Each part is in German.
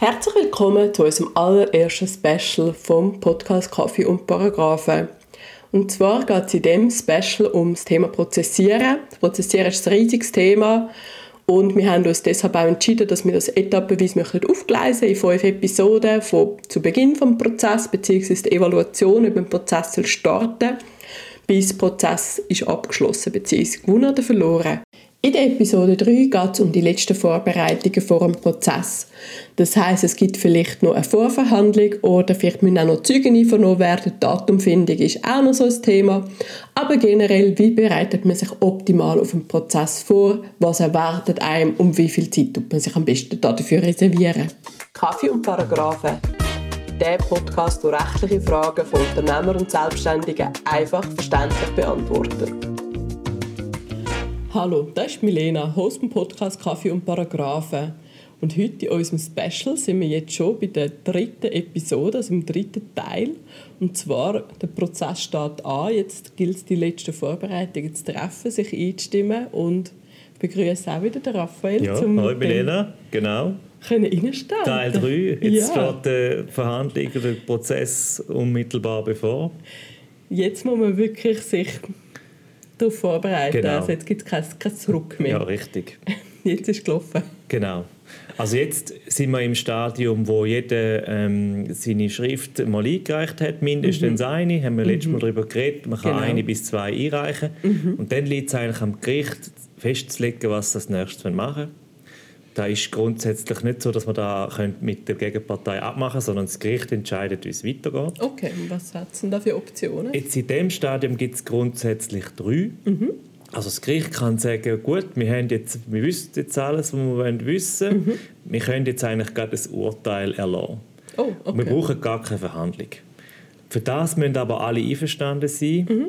Herzlich willkommen zu unserem allerersten Special vom Podcast Kaffee und Paragraphen. Und zwar geht es in diesem Special um das Thema Prozessieren. Prozessieren ist ein riesiges Thema und wir haben uns deshalb auch entschieden, dass wir das etappenweise aufgleisen in fünf Episoden von zu Beginn des Prozesses bzw. die Evaluation über den Prozess starten bis der Prozess ist abgeschlossen bzw. gewonnen oder verloren. In der Episode 3 geht es um die letzten Vorbereitungen vor dem Prozess. Das heißt, es gibt vielleicht noch eine Vorverhandlung oder vielleicht müssen auch noch Zeugen einvernommen werden. Die Datumfindung ist auch noch so ein Thema. Aber generell, wie bereitet man sich optimal auf den Prozess vor? Was erwartet einem und wie viel Zeit tut man sich am besten dafür reservieren? Kaffee und Paragraphen. Der Podcast, der rechtliche Fragen von Unternehmern und Selbstständigen einfach verständlich beantwortet. Hallo, das ist Milena, Host im Podcast Kaffee und Paragraphen. Und heute in unserem Special sind wir jetzt schon bei der dritten Episode, also im dritten Teil. Und zwar, der Prozess steht an, jetzt gilt es die letzte Vorbereitung zu treffen, sich einzustimmen und ich begrüße auch wieder den Raphael. Ja, zum hallo Milena, genau. Können reinstellen. Teil 3, jetzt ja. steht die Verhandlung, der Prozess unmittelbar bevor. Jetzt muss man wirklich sich darauf vorbereiten. Genau. Also jetzt gibt es kein, kein Zurück mehr. Ja, richtig. Jetzt ist es gelaufen. Genau. Also jetzt sind wir im Stadium, wo jeder ähm, seine Schrift mal eingereicht hat, mindestens mhm. eine, haben wir mhm. letztes Mal darüber geredet, man kann genau. eine bis zwei einreichen mhm. und dann liegt es eigentlich am Gericht festzulegen, was das nächstes machen da ist grundsätzlich nicht so, dass man da mit der Gegenpartei abmachen können, sondern das Gericht entscheidet, wie es weitergeht. Okay, und was hat es denn da für Optionen? Jetzt in diesem Stadium gibt es grundsätzlich drei. Mhm. Also das Gericht kann sagen, gut, wir, haben jetzt, wir wissen jetzt alles, was wir wissen wollen. Mhm. Wir können jetzt eigentlich gerade das Urteil erlassen. Oh, okay. Wir brauchen gar keine Verhandlung. Für das müssen aber alle einverstanden sein. Mhm.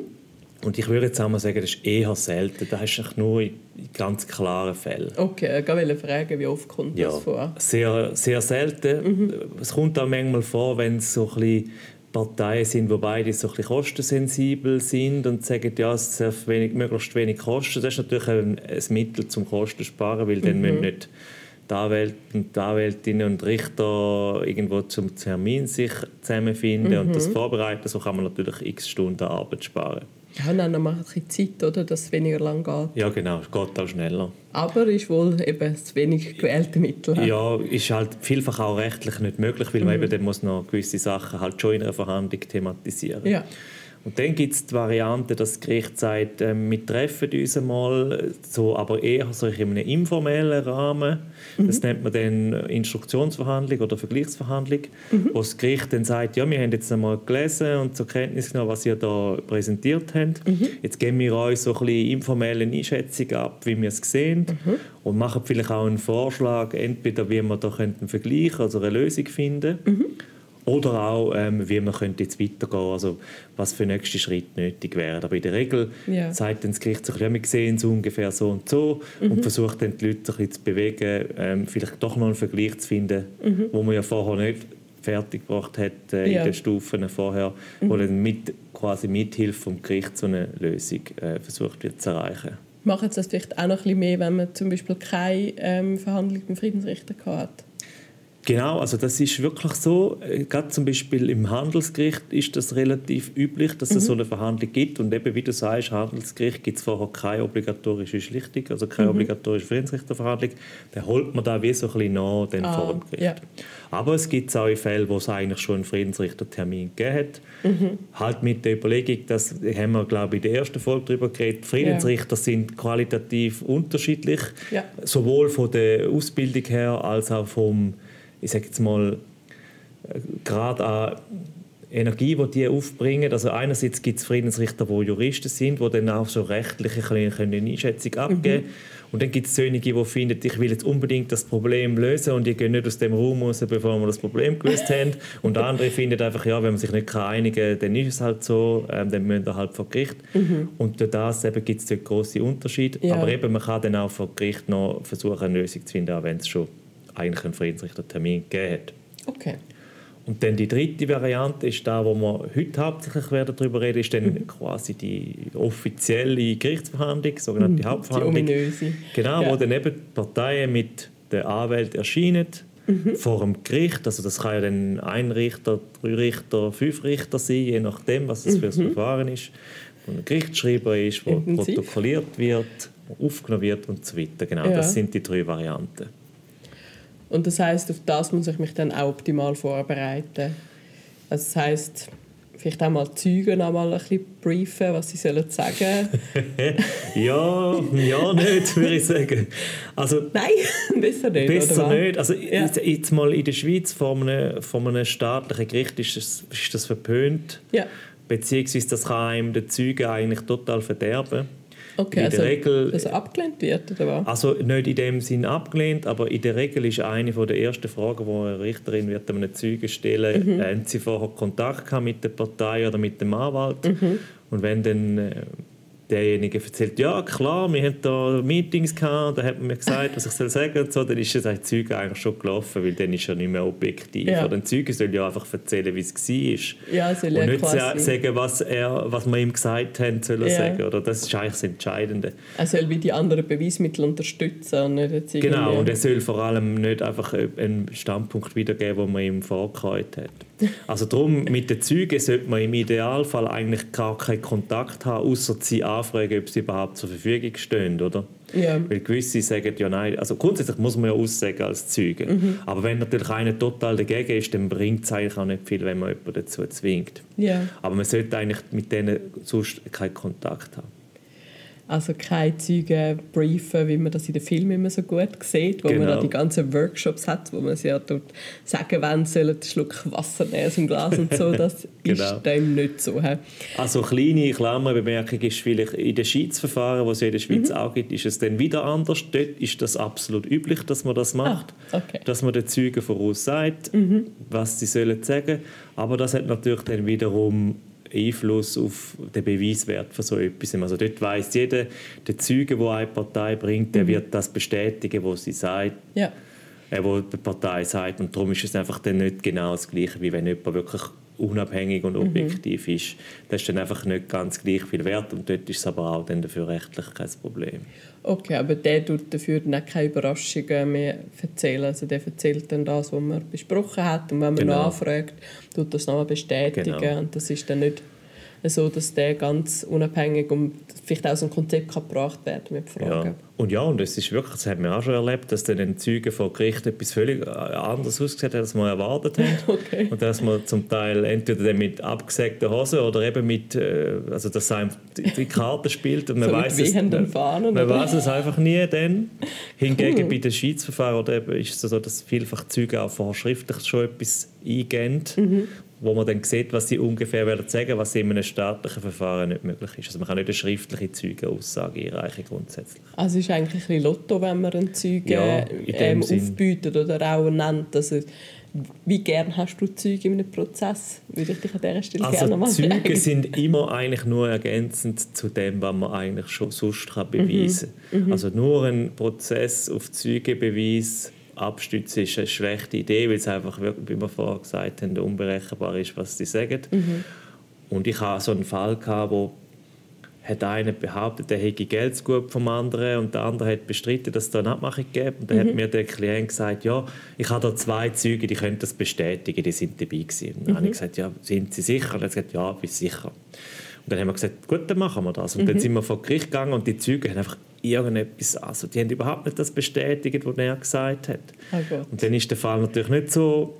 Und ich würde jetzt auch mal sagen, das ist eher selten. Das ist nur in ganz klaren Fällen. Okay, ich wollte fragen, wie oft kommt ja, das vor? Sehr, sehr selten. Mhm. Es kommt auch manchmal vor, wenn es so ein bisschen Parteien sind, wo beide so ein bisschen kostensensibel sind und sagen, ja, es darf wenig, möglichst wenig kosten. Das ist natürlich ein, ein Mittel zum Kosten sparen, weil mhm. dann müssen nicht die Anwälte die Anwältinnen und Richter irgendwo zum Termin sich zusammenfinden mhm. und das mhm. vorbereiten. So kann man natürlich x Stunden Arbeit sparen. Ja, dann macht ein bisschen Zeit, oder, dass es weniger lang geht. Ja, genau, es geht auch schneller. Aber ist wohl eben das wenig gewählte Mittel. Ja, ist halt vielfach auch rechtlich nicht möglich, weil man mhm. eben dann muss noch gewisse Sachen halt schon in einer Verhandlung thematisieren. Ja. Und dann gibt es die Variante, dass das Gericht sagt, äh, wir treffen uns einmal, so, aber eher so in einem informellen Rahmen. Mhm. Das nennt man dann Instruktionsverhandlung oder Vergleichsverhandlung, mhm. wo das Gericht dann sagt, ja, wir haben jetzt einmal gelesen und zur Kenntnis genommen, was ihr da präsentiert habt. Mhm. Jetzt geben wir euch so ein bisschen informelle Einschätzung ab, wie wir es sehen mhm. und machen vielleicht auch einen Vorschlag, entweder wie wir da einen Vergleich, also eine Lösung finden mhm. Oder auch, ähm, wie man könnte jetzt weitergehen also was für nächste Schritt nötig wäre. Aber in der Regel ja. sagt dann das Gericht sich, ja, wir sehen es ungefähr so und so mhm. und versucht dann die Leute ein zu bewegen, ähm, vielleicht doch noch einen Vergleich zu finden, mhm. wo man ja vorher nicht fertig gebracht hat äh, ja. in den Stufen vorher, mhm. wo dann mit, quasi mithilfe vom Gericht so eine Lösung äh, versucht wird zu erreichen. Machen Sie das vielleicht auch noch ein bisschen mehr, wenn man zum Beispiel keine ähm, Verhandlung mit dem Friedensrichter hat? Genau, also das ist wirklich so. Äh, gerade zum Beispiel im Handelsgericht ist das relativ üblich, dass es mhm. so eine Verhandlung gibt. Und eben, wie du sagst, Handelsgericht gibt es vorher keine obligatorische Schlichtung, also keine mhm. obligatorische Friedensrichterverhandlung. Dann holt man da wie so ein bisschen nach den ah, vor dem Gericht. Ja. Aber es gibt auch Fälle, wo es eigentlich schon einen Friedensrichtertermin gegeben hat. Mhm. Halt mit der Überlegung, das haben wir, glaube ich, in der ersten Folge darüber geredet, Friedensrichter ja. sind qualitativ unterschiedlich, ja. sowohl von der Ausbildung her als auch vom ich sage jetzt mal, äh, gerade an Energie, die die aufbringen. Also einerseits gibt es Friedensrichter, die Juristen sind, die dann auch so rechtliche eine Einschätzung abgeben können. Mhm. Und dann gibt es solche, die finden, ich will jetzt unbedingt das Problem lösen und die gehen nicht aus dem Raum raus, bevor wir das Problem gelöst haben. Und andere finden einfach, ja, wenn man sich nicht einigen kann, dann ist es halt so, ähm, dann müssen wir halt vor Gericht. Mhm. Und durch das gibt es dort grosse Unterschiede. Ja. Aber eben, man kann dann auch vor Gericht noch versuchen, eine Lösung zu finden, auch wenn es schon eigentlich einen Friedensrichtertermin gegeben hat. Okay. Und dann die dritte Variante ist da, wo wir heute hauptsächlich werden darüber reden, ist dann mhm. quasi die offizielle Gerichtsverhandlung, sogenannte mhm, Hauptverhandlung. Die ominöse. Genau, ja. wo dann eben die Parteien mit den Anwälten erscheinen mhm. vor dem Gericht. Also das kann ja dann ein Richter, drei Richter, fünf Richter sein, je nachdem, was das für ein mhm. Verfahren ist. Wo ein Gerichtsschreiber ist, wo Intensiv. protokolliert wird, aufgenommen wird und so weiter. Genau, ja. das sind die drei Varianten. Und das heißt, auf das muss ich mich dann auch optimal vorbereiten. Also das heißt, vielleicht auch mal die Zeugen noch mal ein bisschen briefen, was sie sollen sagen Ja, ja nicht, würde ich sagen. Also, Nein, besser nicht. Besser nicht. Also, ja. jetzt, mal in der Schweiz von einem, von einem staatlichen Gericht ist das, ist das verpönt. Ja. Beziehungsweise das kann einem den Zeugen eigentlich total verderben. Okay, also, Regel, dass er abgelehnt wird, oder was? Also nicht in dem Sinn abgelehnt, aber in der Regel ist eine der ersten Fragen, die eine Richterin wird einem Zeugen stellen mhm. haben Sie vorher Kontakt mit der Partei oder mit dem Anwalt? Mhm. Und wenn dann äh, derjenige erzählt, ja klar, wir hatten da Meetings gehabt, da hat man mir gesagt, was ich soll sagen und so, dann ist das Zeug eigentlich schon gelaufen, weil dann ist er nicht mehr objektiv. Ja. Oder ein Zeuge soll ja einfach erzählen, wie es war. Ja, soll und nicht sagen, was, er, was wir ihm gesagt haben, soll er ja. sagen. Oder? Das ist eigentlich das Entscheidende. Er soll wie die anderen Beweismittel unterstützen und nicht jetzt Genau, und er soll vor allem nicht einfach einen Standpunkt wiedergeben, den man ihm vorgehalten hat. Also darum, mit den Zeugen sollte man im Idealfall eigentlich gar keinen Kontakt haben, außer sie anfragen, ob sie überhaupt zur Verfügung stehen, oder? Ja. Weil gewisse sagen ja nein. Also grundsätzlich muss man ja aussagen als Zeuge. Mhm. Aber wenn natürlich einer total dagegen ist, dann bringt es eigentlich auch nicht viel, wenn man jemanden dazu zwingt. Ja. Aber man sollte eigentlich mit denen sonst keinen Kontakt haben. Also keine Zeugen briefen, wie man das in den Filmen immer so gut sieht, wo genau. man da die ganzen Workshops hat, wo man sie ja dort sagen, wann sollen einen Schluck Wasser nehmen aus dem Glas und so. Das genau. ist dem nicht so. He? Also kleine Klammerbemerkung ist vielleicht in den Schiedsverfahren, die es ja in der Schweiz mhm. auch gibt, ist es dann wieder anders. Dort ist das absolut üblich, dass man das macht. Ah, okay. Dass man den Zeugen voraus sagt, mhm. was sie sollen sagen. Aber das hat natürlich dann wiederum Einfluss auf den Beweiswert von so etwas. Also dort weiss jeder, der Zeuge, der eine Partei bringt, der mhm. wird das bestätigen, was sie sagt. Ja. Äh, wo die Partei sagt. Und darum ist es einfach dann nicht genau das Gleiche, wie wenn jemand wirklich unabhängig und objektiv mhm. ist. Das ist dann einfach nicht ganz gleich viel wert und dort ist es aber auch dann dafür rechtlich kein Problem. Okay, aber der tut dafür dann keine Überraschungen mehr erzählen. Also der erzählt dann das, was man besprochen hat und wenn man genau. noch anfragt, tut das nochmal bestätigen genau. und das ist dann nicht so, dass der ganz unabhängig und vielleicht auch so ein Konzept kann gebracht werden mit Fragen. Ja. Und ja, und es ist wirklich, das haben wir auch schon erlebt, dass dann ein Zeuge vor Gericht etwas völlig äh, anderes ausgesehen hat, als wir erwartet haben. okay. Und dass man zum Teil entweder mit abgesägten Hosen oder eben mit, äh, also dass er die Karte spielt und man so weiß es, Fahnen, man weiß es einfach nie dann. Hingegen cool. bei den Schiedsverfahren oder eben ist es so, dass vielfach Zeuge auch vorher schriftlich schon etwas eingehen, mhm wo man dann sieht, was sie ungefähr werden sagen, was in einem staatlichen Verfahren nicht möglich ist. Also man kann nicht eine schriftliche Zeugenaussage einreichen grundsätzlich. Also es ist eigentlich ein Lotto, wenn man einen Zeugen ja, ähm, aufbietet oder auch nennt. Also wie gern hast du Zeugen in einem Prozess? Würde ich dich an dieser Stelle also gerne mal Zeugen fragen. sind immer eigentlich nur ergänzend zu dem, was man eigentlich schon sonst kann beweisen kann. Mhm. Mhm. Also nur ein Prozess auf Zeugenbeweis abstützen ist eine schlechte Idee, weil es einfach, wie wir vorher gesagt haben, unberechenbar ist, was sie sagen. Mhm. Und ich hatte so einen Fall, gehabt, wo hat einer behauptet, er hätte Geld gut vom anderen und der andere hat bestritten, dass es da eine Abmachung gibt. Und dann mhm. hat mir der Klient gesagt, ja, ich habe da zwei Zeuge, die können das bestätigen, die sind dabei gewesen. Und dann mhm. habe ich gesagt, ja, sind Sie sicher? Und er hat gesagt, ja, bin sicher. Und dann haben wir gesagt, gut, dann machen wir das. Und mhm. dann sind wir vor Gericht gegangen und die Zeuge haben einfach irgendetwas, also die haben überhaupt nicht das bestätigt, was er gesagt hat. Oh und dann ist der Fall natürlich nicht so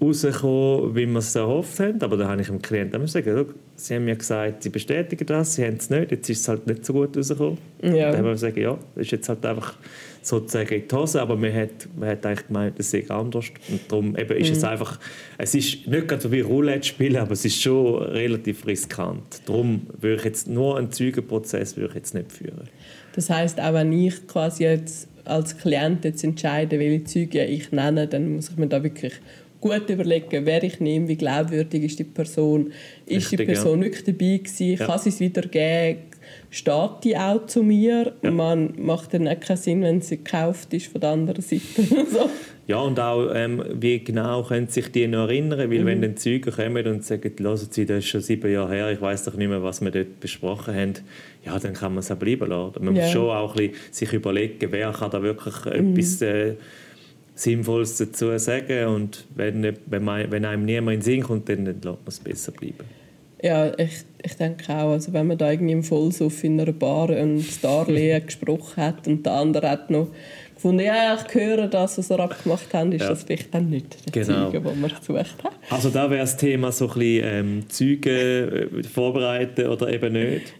rausgekommen, wie wir es erhofft haben, aber da habe ich dem Klienten gesagt, sie haben mir gesagt, sie bestätigen das, sie haben es nicht, jetzt ist es halt nicht so gut rausgekommen. Ja. Dann haben wir gesagt, ja, das ist jetzt halt einfach sozusagen in die Hose, aber man hat, man hat eigentlich gemeint, das sei anders und darum eben ist mhm. es einfach, es ist nicht gerade so wie Roulette spielen, aber es ist schon relativ riskant. Darum würde ich jetzt nur einen Zeugenprozess würde ich jetzt nicht führen. Das heißt, auch wenn ich quasi jetzt als Klient jetzt entscheide, welche Zeuge ich nenne, dann muss ich mir da wirklich gut überlegen, wer ich nehme, wie glaubwürdig ist die Person, ist Richtig, die Person ja. wirklich dabei gewesen, ja. kann sie es wiedergeben, steht die auch zu mir. Ja. Man macht dann keinen Sinn, wenn sie gekauft ist von der anderen Seite. so. Ja, und auch, ähm, wie genau können sich die noch erinnern? Weil mhm. wenn dann Zeugen kommen und sagen, hören Sie, das ist schon sieben Jahre her, ich weiß doch nicht mehr, was wir dort besprochen haben, ja, dann kann man es auch bleiben lassen. Man ja. muss schon auch ein bisschen sich überlegen, wer kann da wirklich mhm. etwas... Äh, Sinnvolles dazu sagen und wenn, wenn, man, wenn einem niemand in den Sinn kommt, dann lässt man es besser bleiben. Ja, ich, ich denke auch, also wenn man da irgendwie im Vollsuff in einer Bar ein Starlehen gesprochen hat und der andere hat noch gefunden, ja, ich höre das, was wir abgemacht haben, ist ja. das vielleicht dann nicht der genau. Zeuge, den wir gesucht haben. Also da wäre das Thema so ein bisschen ähm, Zeugen äh, vorbereiten oder eben nicht.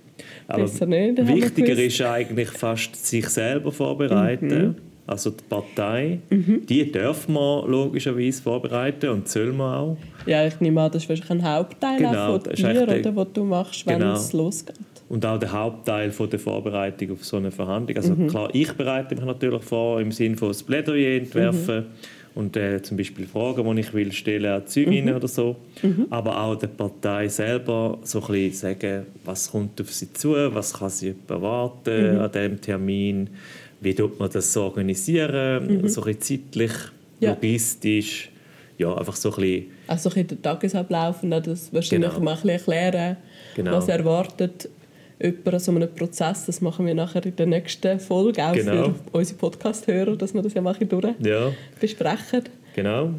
Aber nicht, wichtiger ist eigentlich fast sich selber vorbereiten. Mhm. Also die Partei, mhm. die darf man logischerweise vorbereiten und soll man auch. Ja, ich nehme an, das ist wahrscheinlich ein Hauptteil genau, von dir, oder, was du machst, wenn genau. es losgeht und auch der Hauptteil von der Vorbereitung auf so eine Verhandlung. Also mhm. klar, ich bereite mich natürlich vor im Sinne von das Plädoyer entwerfen mhm. Und äh, zum Beispiel Fragen, die ich will stellen an Zeuginnen mhm. oder so. Mhm. Aber auch der Partei selber so ein bisschen sagen, was kommt auf sie zu, was kann sie erwarten mhm. an diesem Termin, wie tut man das so organisieren, mhm. so ein bisschen zeitlich, ja. logistisch ja, einfach so ein bisschen... Also ein bisschen den Tagesablauf und das wahrscheinlich genau. mal ein bisschen erklären, genau. was erwartet jemand an so einem Prozess. Das machen wir nachher in der nächsten Folge, auch genau. für unsere Podcast-Hörer, dass wir das ja machen durch ja. besprechen. Genau.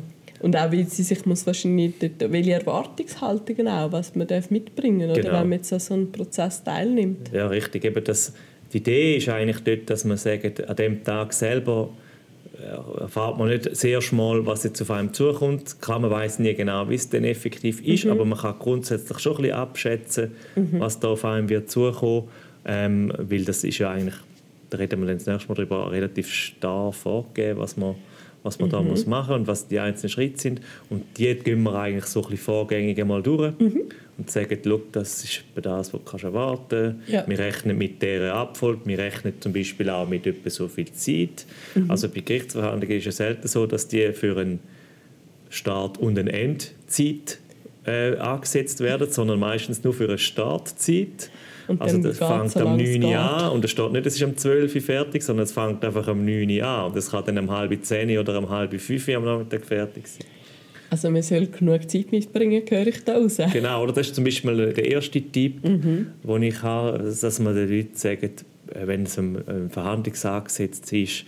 Und auch, wie sie sich muss wahrscheinlich dort, welche Erwartungshaltungen auch, was man darf mitbringen darf, genau. wenn man jetzt an so einem Prozess teilnimmt. Ja, richtig. Eben das, die Idee ist eigentlich dort, dass man sagt, an dem Tag selber erfahrt man nicht sehr schmal, was jetzt auf einem zukommt. Klar, man weiß nie genau, wie es denn effektiv ist, mhm. aber man kann grundsätzlich schon ein bisschen abschätzen, mhm. was da auf einem wird zukommen, ähm, weil das ist ja eigentlich, da reden wir dann das nächste Mal darüber, relativ starr vorgegeben, was man was man mhm. da muss machen und was die einzelnen Schritte sind. Und die gehen wir eigentlich so ein bisschen vorgängig einmal durch mhm. Und sagen, das ist das, was du erwarten kannst. Ja. Wir rechnen mit dieser Abfolge, wir rechnen zum Beispiel auch mit etwa so viel Zeit. Mhm. Also bei Gerichtsverhandlungen ist es selten so, dass die für einen Start- und eine Endzeit äh, angesetzt werden, sondern meistens nur für eine Startzeit. Und also das fängt am 9 Uhr an und es steht nicht, es ist um 12 Uhr fertig, sondern es fängt einfach um 9 Uhr an und es kann dann um halb 10 oder um halb 5 Uhr am Nachmittag fertig sein. Also man soll genug Zeit mitbringen, höre ich da raus. Genau, oder das ist zum Beispiel der erste Tipp, mhm. den ich habe, dass man den Leuten sagt, wenn es ein Verhandlungsangesetzt ist,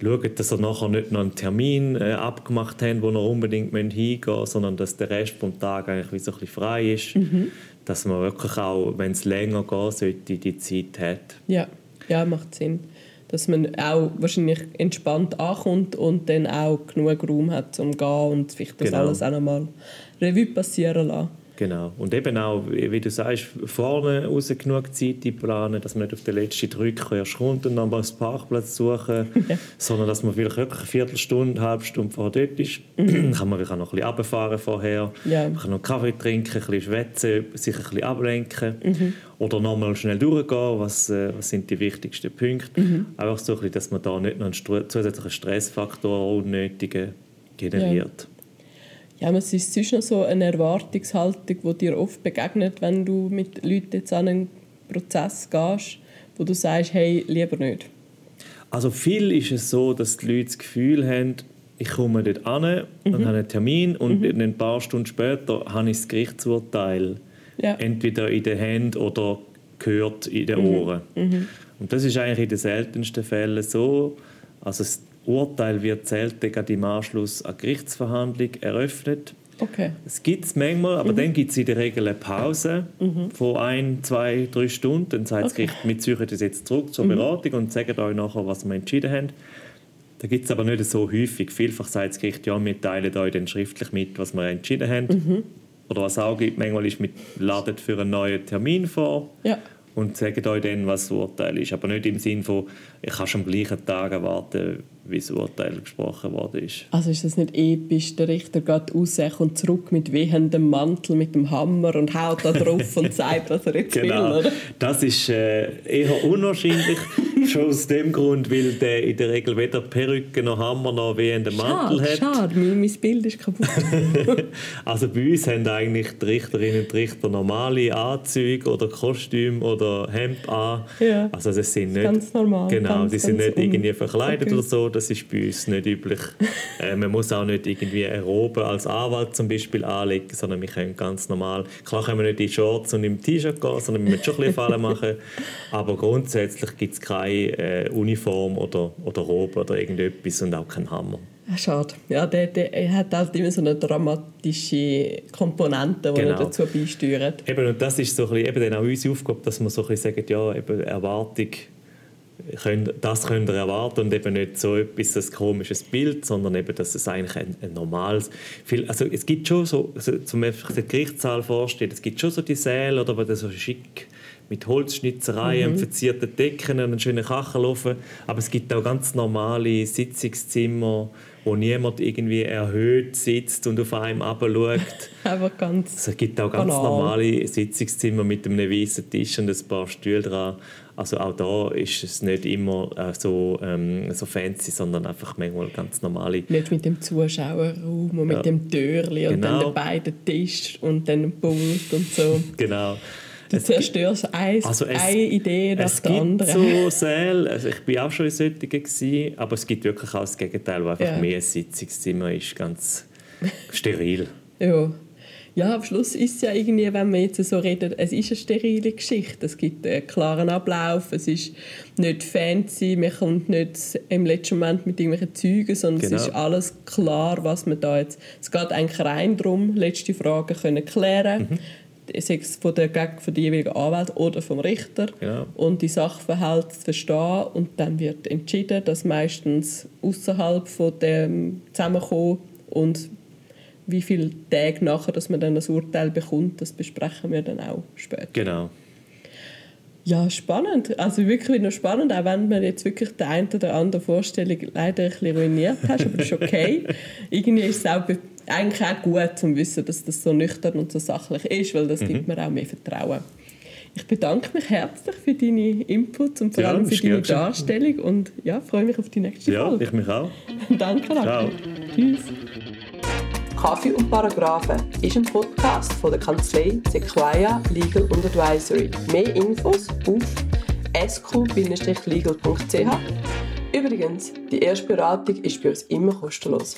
schaut, dass ihr nachher nicht noch einen Termin äh, abgemacht habt, wo ihr unbedingt hingehen müsst, sondern dass der Rest des Tages eigentlich wie so ein bisschen frei ist. Mhm dass man wirklich auch, wenn es länger gehen sollte, die Zeit hat. Ja, ja macht Sinn. Dass man auch wahrscheinlich entspannt ankommt und dann auch genug Raum hat, um zu gehen und vielleicht das genau. alles auch nochmal Revue passieren lassen. Genau. Und eben auch, wie du sagst, vorne raus genug Zeit planen, dass man nicht auf den letzten Drücker erst kommt und dann mal einen Parkplatz suchen, ja. sondern dass man vielleicht wirklich eine Viertelstunde, eine halbe Stunde vorher dort ist. Mhm. kann man auch noch ein bisschen runterfahren vorher, ja. man kann noch Kaffee trinken, ein bisschen schwätzen, sich ein bisschen ablenken mhm. oder nochmal schnell durchgehen, was, äh, was sind die wichtigsten Punkte. Mhm. Einfach so, ein bisschen, dass man da nicht noch einen zusätzlichen Stressfaktor unnötigen generiert. Ja. Ja, was ist sonst noch so eine Erwartungshaltung, die dir oft begegnet, wenn du mit Leuten jetzt an einen Prozess gehst, wo du sagst, hey, lieber nicht? Also viel ist es so, dass die Leute das Gefühl haben, ich komme dort an und mhm. habe einen Termin und mhm. ein paar Stunden später habe ich das Gerichtsurteil ja. entweder in den Händen oder gehört in den mhm. Ohren. Mhm. Und das ist eigentlich in den seltensten Fällen so. Also Urteil wird selten im Anschluss an Gerichtsverhandlung eröffnet. Okay. Es gibt es manchmal, aber mhm. dann gibt es in der Regel eine Pause mhm. von ein, zwei, drei Stunden. Dann sagt das Gericht, wir ziehen das jetzt zurück zur mhm. Beratung und sagen euch nachher, was wir entschieden haben. Da gibt es aber nicht so häufig. Vielfach sagt das Gericht, ja, wir teilen euch dann schriftlich mit, was wir entschieden haben. Mhm. Oder was auch gibt, manchmal ist, wir laden für einen neuen Termin vor. Ja und sagen euch dann, was das Urteil ist. Aber nicht im Sinne von, ich kann schon am gleichen Tag erwarten, wie das Urteil gesprochen worden ist. Also ist das nicht episch? Der Richter geht raus und zurück mit wehendem Mantel, mit dem Hammer und haut da drauf und sagt, was er jetzt genau. will, oder? Das ist äh, eher unwahrscheinlich, schon aus dem Grund, weil der in der Regel weder Perücke noch Hammer noch wehenden Mantel hat. Schade, mein, mein Bild ist kaputt. also bei uns haben eigentlich die Richterinnen und Richter normale Anzüge oder Kostüm oder Hemd an. Ja. Also das sind nicht, ganz normal. Genau, ganz, die sind nicht irgendwie verkleidet okay. oder so das ist bei uns nicht üblich. äh, man muss auch nicht irgendwie eine Robe als Anwalt zum Beispiel anlegen, sondern wir können ganz normal, klar können wir nicht in Shorts und im T-Shirt gehen, sondern wir müssen schon ein bisschen Fallen machen, aber grundsätzlich gibt es keine äh, Uniform oder, oder Robe oder irgendetwas und auch keinen Hammer. Schade. Ja, der, der er hat halt immer so eine dramatische Komponente, die genau. dazu beisteuert. Eben, und das ist so ein bisschen, eben dann auch unsere Aufgabe, dass wir so ein bisschen sagen, ja, eben Erwartung, das könnt ihr erwarten und eben nicht so etwas, ein komisches Bild, sondern eben, dass es eigentlich ein, ein normales... Also es gibt schon so, also zum Beispiel den Gerichtssaal vorstellen, es gibt schon so die Säle, oder wo das so schick mit Holzschnitzereien, mhm. verzierten Decken und einen schönen Kachelofen. Aber es gibt auch ganz normale Sitzungszimmer, wo niemand irgendwie erhöht sitzt und auf einem abschaut. Aber ganz also es gibt auch ganz banal. normale Sitzungszimmer mit einem weißen Tisch und ein paar Stühlen dran. Also auch da ist es nicht immer äh, so, ähm, so fancy, sondern einfach manchmal ganz normale. Nicht mit dem Zuschauerraum und ja. mit dem Türli und dann genau. den beiden Tisch und dann dem Pult und so. genau. Du es zerstörst ein, also es, eine Idee nach der anderen. Es gibt so Säle, also ich war auch schon in solchen, gewesen, aber es gibt wirklich auch das Gegenteil, wo einfach ja. mehr Sitzungszimmer ist, ganz steril. ja. Ja, am Schluss ist es ja irgendwie, wenn wir jetzt so reden, es ist eine sterile Geschichte. Es gibt einen klaren Ablauf, es ist nicht fancy, man kommt nicht im letzten Moment mit irgendwelchen Zeugen, sondern genau. es ist alles klar, was man da jetzt... Es geht eigentlich rein darum, letzte Fragen können klären mhm sei es von der, von der jeweiligen Anwalt oder vom Richter ja. und die Sachverhalte zu verstehen und dann wird entschieden, dass meistens außerhalb von dem Zusammenkommen und wie viele Tage nachher, dass man dann das Urteil bekommt, das besprechen wir dann auch später. Genau. Ja, spannend. Also wirklich noch spannend, auch wenn man jetzt wirklich die eine oder andere Vorstellung leider ein bisschen ruiniert hast, aber das ist okay. Irgendwie ist es auch eigentlich auch gut zu wissen, dass das so nüchtern und so sachlich ist, weil das mhm. gibt mir auch mehr Vertrauen. Ich bedanke mich herzlich für deine Inputs und vor allem für deine Darstellung und ja, freue mich auf die nächste ja, Folge. Ja, ich mich auch. Danke, Ciao. Tschüss. Kaffee und Paragraphen ist ein Podcast von der Kanzlei Sequoia Legal und Advisory. Mehr Infos auf sq-legal.ch. Übrigens, die erste Beratung ist bei uns immer kostenlos.